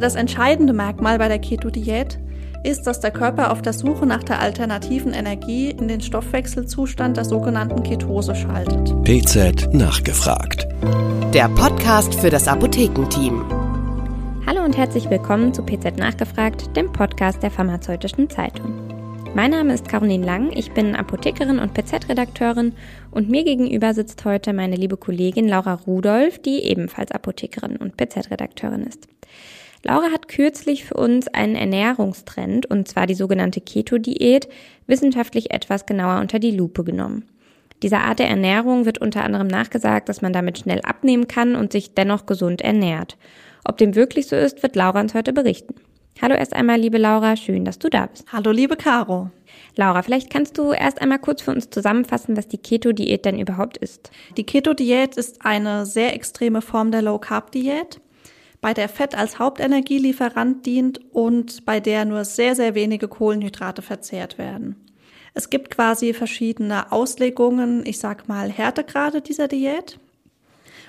Das entscheidende Merkmal bei der Keto-Diät ist, dass der Körper auf der Suche nach der alternativen Energie in den Stoffwechselzustand der sogenannten Ketose schaltet. PZ nachgefragt. Der Podcast für das Apothekenteam. Hallo und herzlich willkommen zu PZ Nachgefragt, dem Podcast der Pharmazeutischen Zeitung. Mein Name ist Caroline Lang, ich bin Apothekerin und PZ-Redakteurin und mir gegenüber sitzt heute meine liebe Kollegin Laura Rudolph, die ebenfalls Apothekerin und PZ-Redakteurin ist. Laura hat kürzlich für uns einen Ernährungstrend, und zwar die sogenannte Keto-Diät, wissenschaftlich etwas genauer unter die Lupe genommen. Dieser Art der Ernährung wird unter anderem nachgesagt, dass man damit schnell abnehmen kann und sich dennoch gesund ernährt. Ob dem wirklich so ist, wird Laura uns heute berichten. Hallo erst einmal, liebe Laura, schön, dass du da bist. Hallo, liebe Caro. Laura, vielleicht kannst du erst einmal kurz für uns zusammenfassen, was die Keto-Diät denn überhaupt ist. Die Keto-Diät ist eine sehr extreme Form der Low-Carb-Diät bei der Fett als Hauptenergielieferant dient und bei der nur sehr, sehr wenige Kohlenhydrate verzehrt werden. Es gibt quasi verschiedene Auslegungen, ich sag mal Härtegrade dieser Diät.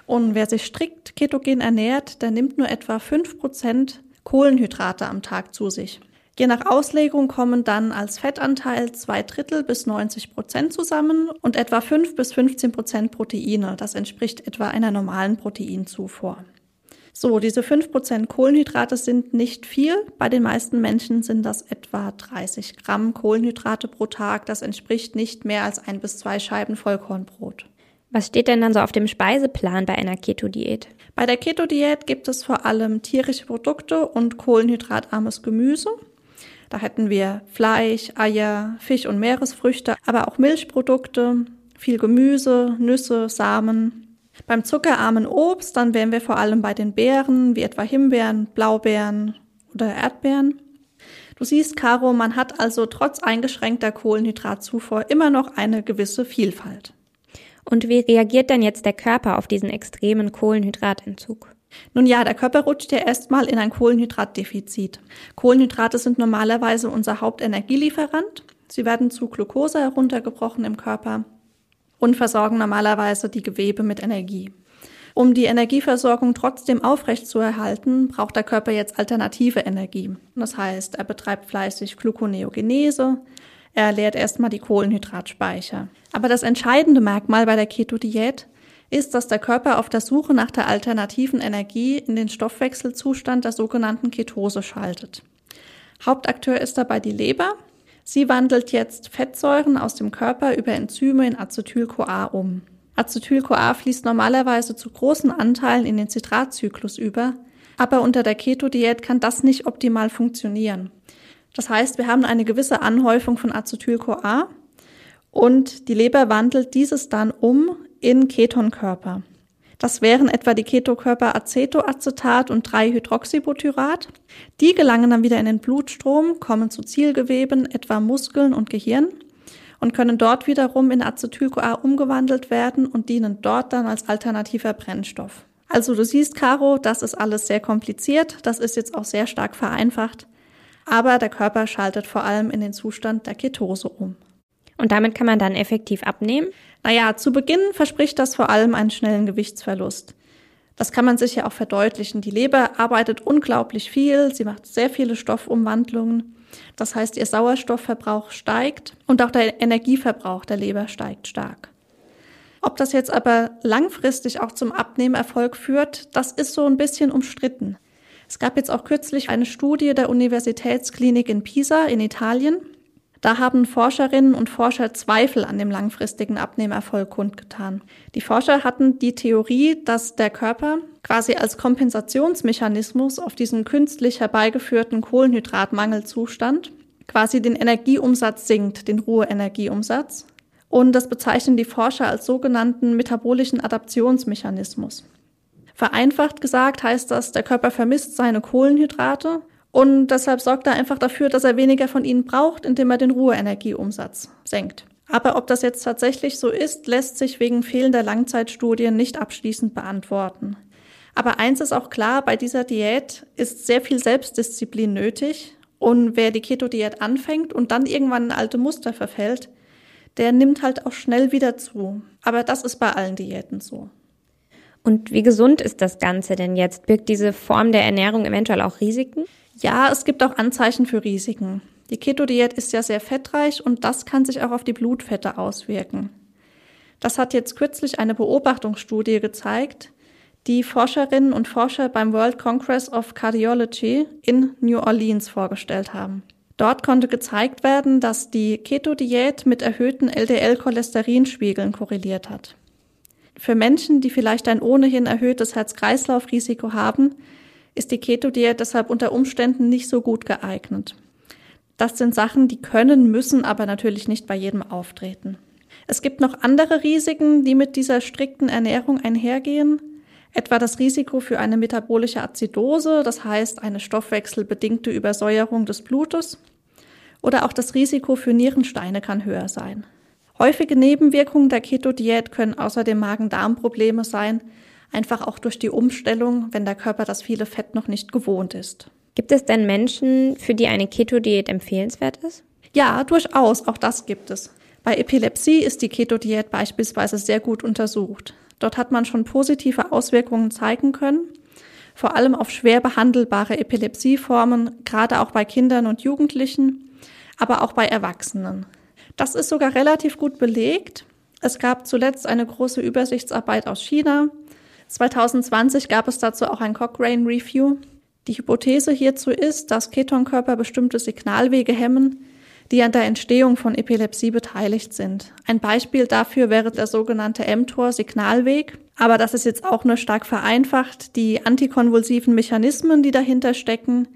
Und wer sich strikt ketogen ernährt, der nimmt nur etwa fünf Prozent Kohlenhydrate am Tag zu sich. Je nach Auslegung kommen dann als Fettanteil zwei Drittel bis 90 Prozent zusammen und etwa fünf bis 15 Prozent Proteine. Das entspricht etwa einer normalen Proteinzufuhr. So, diese 5% Kohlenhydrate sind nicht viel. Bei den meisten Menschen sind das etwa 30 Gramm Kohlenhydrate pro Tag. Das entspricht nicht mehr als ein bis zwei Scheiben Vollkornbrot. Was steht denn dann so auf dem Speiseplan bei einer Keto-Diät? Bei der Keto-Diät gibt es vor allem tierische Produkte und kohlenhydratarmes Gemüse. Da hätten wir Fleisch, Eier, Fisch und Meeresfrüchte, aber auch Milchprodukte, viel Gemüse, Nüsse, Samen, beim zuckerarmen Obst, dann wären wir vor allem bei den Beeren, wie etwa Himbeeren, Blaubeeren oder Erdbeeren. Du siehst, Caro, man hat also trotz eingeschränkter Kohlenhydratzufuhr immer noch eine gewisse Vielfalt. Und wie reagiert denn jetzt der Körper auf diesen extremen Kohlenhydratentzug? Nun ja, der Körper rutscht ja erstmal in ein Kohlenhydratdefizit. Kohlenhydrate sind normalerweise unser Hauptenergielieferant. Sie werden zu Glucose heruntergebrochen im Körper und versorgen normalerweise die Gewebe mit Energie. Um die Energieversorgung trotzdem aufrechtzuerhalten, braucht der Körper jetzt alternative Energie. Das heißt, er betreibt fleißig Gluconeogenese, er leert erstmal die Kohlenhydratspeicher. Aber das entscheidende Merkmal bei der Keto-Diät ist, dass der Körper auf der Suche nach der alternativen Energie in den Stoffwechselzustand der sogenannten Ketose schaltet. Hauptakteur ist dabei die Leber, Sie wandelt jetzt Fettsäuren aus dem Körper über Enzyme in Acetyl-CoA um. Acetyl-CoA fließt normalerweise zu großen Anteilen in den Zitratzyklus über, aber unter der Keto-Diät kann das nicht optimal funktionieren. Das heißt, wir haben eine gewisse Anhäufung von Acetyl-CoA und die Leber wandelt dieses dann um in Ketonkörper. Das wären etwa die Ketokörper Acetoacetat und 3-Hydroxybutyrat. Die gelangen dann wieder in den Blutstrom, kommen zu Zielgeweben, etwa Muskeln und Gehirn und können dort wiederum in Acetyl-CoA umgewandelt werden und dienen dort dann als alternativer Brennstoff. Also du siehst, Caro, das ist alles sehr kompliziert, das ist jetzt auch sehr stark vereinfacht, aber der Körper schaltet vor allem in den Zustand der Ketose um. Und damit kann man dann effektiv abnehmen? Naja, zu Beginn verspricht das vor allem einen schnellen Gewichtsverlust. Das kann man sich ja auch verdeutlichen. Die Leber arbeitet unglaublich viel, sie macht sehr viele Stoffumwandlungen. Das heißt, ihr Sauerstoffverbrauch steigt und auch der Energieverbrauch der Leber steigt stark. Ob das jetzt aber langfristig auch zum Abnehmerfolg führt, das ist so ein bisschen umstritten. Es gab jetzt auch kürzlich eine Studie der Universitätsklinik in Pisa in Italien. Da haben Forscherinnen und Forscher Zweifel an dem langfristigen Abnehmerfolg kundgetan. Die Forscher hatten die Theorie, dass der Körper quasi als Kompensationsmechanismus auf diesen künstlich herbeigeführten Kohlenhydratmangelzustand quasi den Energieumsatz sinkt, den Ruheenergieumsatz. Und das bezeichnen die Forscher als sogenannten metabolischen Adaptionsmechanismus. Vereinfacht gesagt heißt das, der Körper vermisst seine Kohlenhydrate und deshalb sorgt er einfach dafür, dass er weniger von ihnen braucht, indem er den Ruheenergieumsatz senkt. Aber ob das jetzt tatsächlich so ist, lässt sich wegen fehlender Langzeitstudien nicht abschließend beantworten. Aber eins ist auch klar, bei dieser Diät ist sehr viel Selbstdisziplin nötig. Und wer die Keto-Diät anfängt und dann irgendwann in alte Muster verfällt, der nimmt halt auch schnell wieder zu. Aber das ist bei allen Diäten so. Und wie gesund ist das Ganze denn jetzt? Birgt diese Form der Ernährung eventuell auch Risiken? Ja, es gibt auch Anzeichen für Risiken. Die Keto-Diät ist ja sehr fettreich und das kann sich auch auf die Blutfette auswirken. Das hat jetzt kürzlich eine Beobachtungsstudie gezeigt, die Forscherinnen und Forscher beim World Congress of Cardiology in New Orleans vorgestellt haben. Dort konnte gezeigt werden, dass die Keto-Diät mit erhöhten LDL-Cholesterinspiegeln korreliert hat. Für Menschen, die vielleicht ein ohnehin erhöhtes Herz-Kreislauf-Risiko haben, ist die Keto-Diät deshalb unter Umständen nicht so gut geeignet. Das sind Sachen, die können, müssen aber natürlich nicht bei jedem auftreten. Es gibt noch andere Risiken, die mit dieser strikten Ernährung einhergehen, etwa das Risiko für eine metabolische Azidose, das heißt eine stoffwechselbedingte Übersäuerung des Blutes, oder auch das Risiko für Nierensteine kann höher sein. Häufige Nebenwirkungen der Keto-Diät können außerdem Magen-Darm-Probleme sein, einfach auch durch die Umstellung, wenn der Körper das viele Fett noch nicht gewohnt ist. Gibt es denn Menschen, für die eine Keto-Diät empfehlenswert ist? Ja, durchaus, auch das gibt es. Bei Epilepsie ist die Keto-Diät beispielsweise sehr gut untersucht. Dort hat man schon positive Auswirkungen zeigen können, vor allem auf schwer behandelbare Epilepsieformen, gerade auch bei Kindern und Jugendlichen, aber auch bei Erwachsenen. Das ist sogar relativ gut belegt. Es gab zuletzt eine große Übersichtsarbeit aus China. 2020 gab es dazu auch ein Cochrane Review. Die Hypothese hierzu ist, dass Ketonkörper bestimmte Signalwege hemmen, die an der Entstehung von Epilepsie beteiligt sind. Ein Beispiel dafür wäre der sogenannte mTOR-Signalweg. Aber das ist jetzt auch nur stark vereinfacht. Die antikonvulsiven Mechanismen, die dahinter stecken,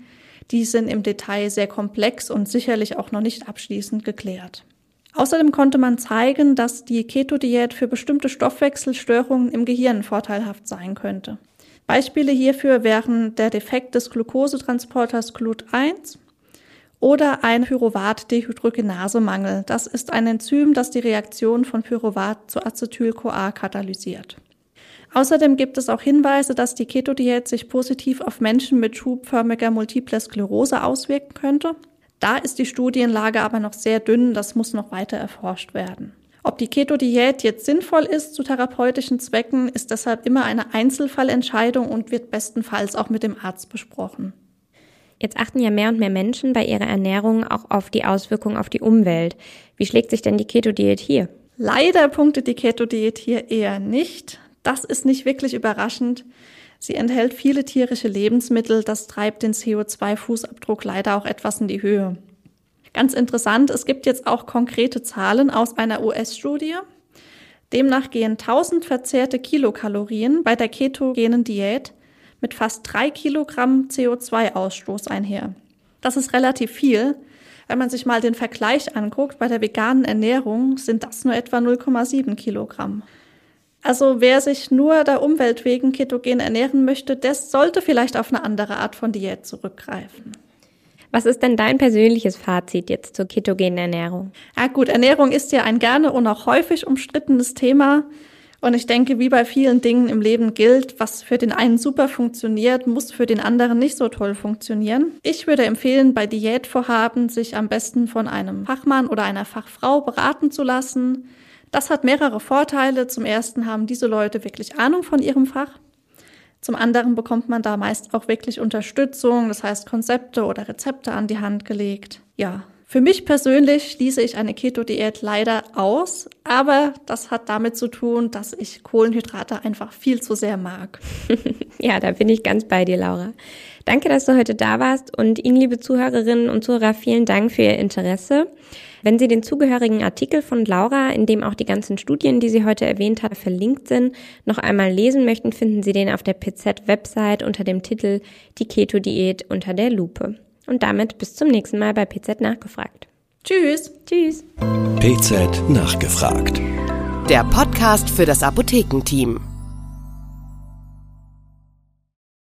die sind im Detail sehr komplex und sicherlich auch noch nicht abschließend geklärt. Außerdem konnte man zeigen, dass die Keto-Diät für bestimmte Stoffwechselstörungen im Gehirn vorteilhaft sein könnte. Beispiele hierfür wären der Defekt des Glukosetransporters GLUT1 oder ein Pyruvat-Dehydrogenasemangel. Das ist ein Enzym, das die Reaktion von Pyruvat zu Acetyl-CoA katalysiert. Außerdem gibt es auch Hinweise, dass die Keto-Diät sich positiv auf Menschen mit schubförmiger Multiple Sklerose auswirken könnte. Da ist die Studienlage aber noch sehr dünn, das muss noch weiter erforscht werden. Ob die Keto-Diät jetzt sinnvoll ist zu therapeutischen Zwecken, ist deshalb immer eine Einzelfallentscheidung und wird bestenfalls auch mit dem Arzt besprochen. Jetzt achten ja mehr und mehr Menschen bei ihrer Ernährung auch auf die Auswirkungen auf die Umwelt. Wie schlägt sich denn die Keto-Diät hier? Leider punktet die Keto-Diät hier eher nicht. Das ist nicht wirklich überraschend. Sie enthält viele tierische Lebensmittel, das treibt den CO2-Fußabdruck leider auch etwas in die Höhe. Ganz interessant, es gibt jetzt auch konkrete Zahlen aus einer US-Studie. Demnach gehen 1000 verzehrte Kilokalorien bei der ketogenen Diät mit fast drei Kilogramm CO2-Ausstoß einher. Das ist relativ viel. Wenn man sich mal den Vergleich anguckt, bei der veganen Ernährung sind das nur etwa 0,7 Kilogramm. Also wer sich nur der Umwelt wegen ketogen ernähren möchte, der sollte vielleicht auf eine andere Art von Diät zurückgreifen. Was ist denn dein persönliches Fazit jetzt zur ketogenen Ernährung? Ja gut, Ernährung ist ja ein gerne und auch häufig umstrittenes Thema. Und ich denke, wie bei vielen Dingen im Leben gilt, was für den einen super funktioniert, muss für den anderen nicht so toll funktionieren. Ich würde empfehlen, bei Diätvorhaben sich am besten von einem Fachmann oder einer Fachfrau beraten zu lassen. Das hat mehrere Vorteile. Zum ersten haben diese Leute wirklich Ahnung von ihrem Fach. Zum anderen bekommt man da meist auch wirklich Unterstützung, das heißt Konzepte oder Rezepte an die Hand gelegt. Ja, für mich persönlich schließe ich eine Keto-Diät leider aus, aber das hat damit zu tun, dass ich Kohlenhydrate einfach viel zu sehr mag. ja, da bin ich ganz bei dir, Laura. Danke, dass du heute da warst und Ihnen, liebe Zuhörerinnen und Zuhörer, vielen Dank für Ihr Interesse. Wenn Sie den zugehörigen Artikel von Laura, in dem auch die ganzen Studien, die sie heute erwähnt hat, verlinkt sind, noch einmal lesen möchten, finden Sie den auf der PZ-Website unter dem Titel Die Keto-Diät unter der Lupe. Und damit bis zum nächsten Mal bei PZ Nachgefragt. Tschüss. Tschüss. PZ Nachgefragt. Der Podcast für das Apothekenteam.